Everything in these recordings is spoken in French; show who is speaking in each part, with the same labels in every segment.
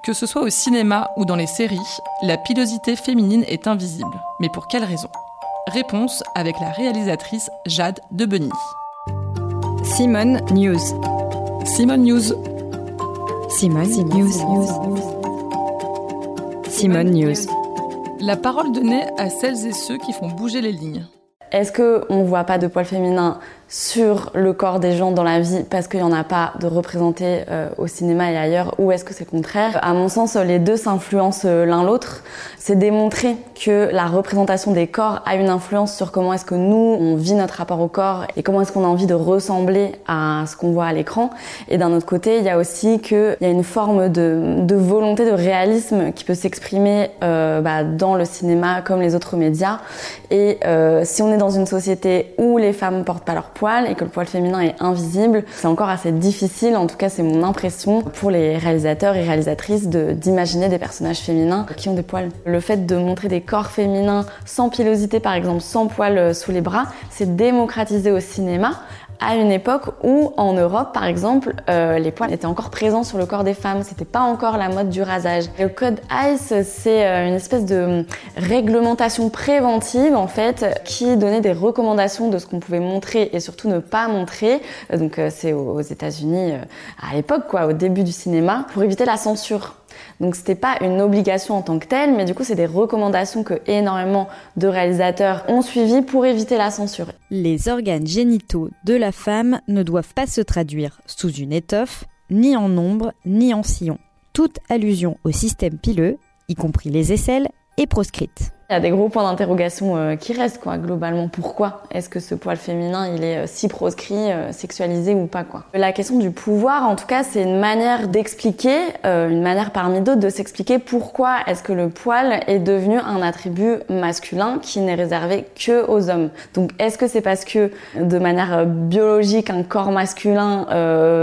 Speaker 1: Que ce soit au cinéma ou dans les séries, la pilosité féminine est invisible. Mais pour quelle raison? Réponse avec la réalisatrice Jade Debeny.
Speaker 2: Simone News.
Speaker 1: Simone News.
Speaker 2: Simone, News. Simone News.
Speaker 1: La parole donnée à celles et ceux qui font bouger les lignes.
Speaker 3: Est-ce qu'on ne voit pas de poils féminins? Sur le corps des gens dans la vie parce qu'il n'y en a pas de représentés euh, au cinéma et ailleurs ou est-ce que c'est contraire? À mon sens, les deux s'influencent euh, l'un l'autre. C'est démontrer que la représentation des corps a une influence sur comment est-ce que nous, on vit notre rapport au corps et comment est-ce qu'on a envie de ressembler à ce qu'on voit à l'écran. Et d'un autre côté, il y a aussi qu'il y a une forme de, de, volonté, de réalisme qui peut s'exprimer euh, bah, dans le cinéma comme les autres médias. Et euh, si on est dans une société où les femmes portent pas leur et que le poil féminin est invisible, c'est encore assez difficile, en tout cas c'est mon impression, pour les réalisateurs et réalisatrices d'imaginer des personnages féminins qui ont des poils. Le fait de montrer des corps féminins sans pilosité par exemple, sans poils euh, sous les bras, c'est démocratisé au cinéma à une époque où, en Europe, par exemple, euh, les poils étaient encore présents sur le corps des femmes. C'était pas encore la mode du rasage. Le code ICE, c'est euh, une espèce de hum, réglementation préventive, en fait, qui donnait des recommandations de ce qu'on pouvait montrer et surtout ne pas montrer. Euh, donc, c'est aux États-Unis à l'époque, quoi, au début du cinéma, pour éviter la censure. Donc c'était pas une obligation en tant que telle, mais du coup c'est des recommandations que énormément de réalisateurs ont suivies pour éviter la censure.
Speaker 2: Les organes génitaux de la femme ne doivent pas se traduire sous une étoffe, ni en ombre, ni en sillon. Toute allusion au système pileux, y compris les aisselles, est proscrite.
Speaker 3: Il y a des gros points d'interrogation euh, qui restent, quoi, globalement. Pourquoi est-ce que ce poil féminin, il est euh, si proscrit, euh, sexualisé ou pas, quoi? La question du pouvoir, en tout cas, c'est une manière d'expliquer, une manière parmi d'autres de s'expliquer pourquoi est-ce que le poil est devenu un attribut masculin qui n'est réservé que aux hommes. Donc, est-ce que c'est parce que, de manière biologique, un corps masculin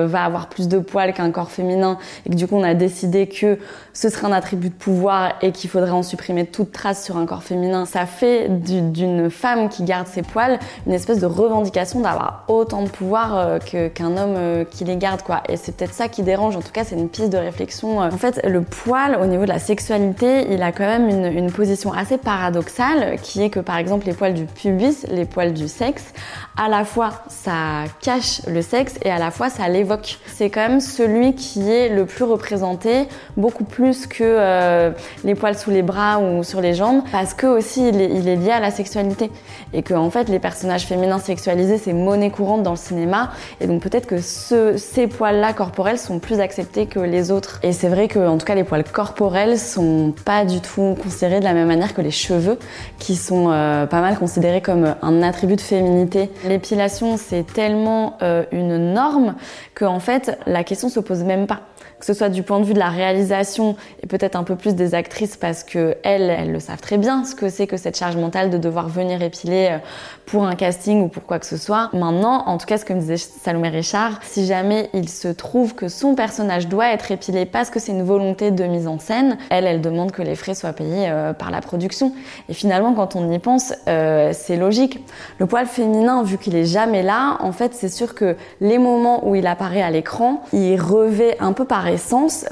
Speaker 3: va avoir plus de poils qu'un corps féminin et que du coup, on a décidé que ce serait un attribut de pouvoir et qu'il faudrait en supprimer toute trace sur un corps féminin, ça fait d'une femme qui garde ses poils une espèce de revendication d'avoir autant de pouvoir euh, qu'un homme euh, qui les garde, quoi. Et c'est peut-être ça qui dérange. En tout cas, c'est une piste de réflexion. En fait, le poil, au niveau de la sexualité, il a quand même une, position assez paradoxale, qui est que par exemple les poils du pubis, les poils du sexe, à la fois ça cache le sexe et à la fois ça l'évoque. C'est quand même celui qui est le plus représenté, beaucoup plus que euh, les poils sous les bras ou sur les jambes, que aussi il est, lié à la sexualité et que en fait les personnages féminins sexualisés c'est monnaie courante dans le cinéma et donc peut-être que ce, ces poils-là corporels sont plus acceptés que les autres. Et c'est vrai que en tout cas les poils corporels sont pas du tout considérés de la même manière que les cheveux, qui sont euh, pas mal considérés comme un attribut de féminité. L'épilation, c'est tellement euh, une norme que en fait, la question se pose même pas que ce soit du point de vue de la réalisation et peut-être un peu plus des actrices parce que elles, elles le savent très bien ce que c'est que cette charge mentale de devoir venir épiler euh, pour un casting ou pour quoi que ce soit. Maintenant, en tout cas, ce que me disait Salomé Richard, si jamais il se trouve que son personnage doit être épilé parce que c'est une volonté de mise en scène, elle, elle demande que les frais soient payés euh, par la production. Et finalement, quand on y pense, euh, c'est logique. Le poil féminin, vu qu'il est jamais là, en fait, c'est sûr que les moments où il apparaît à l'écran, il revêt un peu par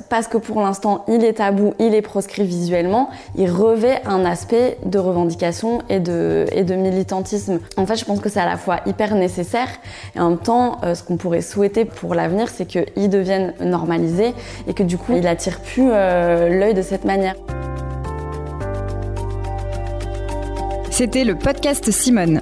Speaker 3: parce que pour l'instant il est tabou, il est proscrit visuellement, il revêt un aspect de revendication et de, et de militantisme. En fait, je pense que c'est à la fois hyper nécessaire et en même temps, euh, ce qu'on pourrait souhaiter pour l'avenir, c'est qu'il devienne normalisé et que du coup, il attire plus euh, l'œil de cette manière.
Speaker 2: C'était le podcast Simone.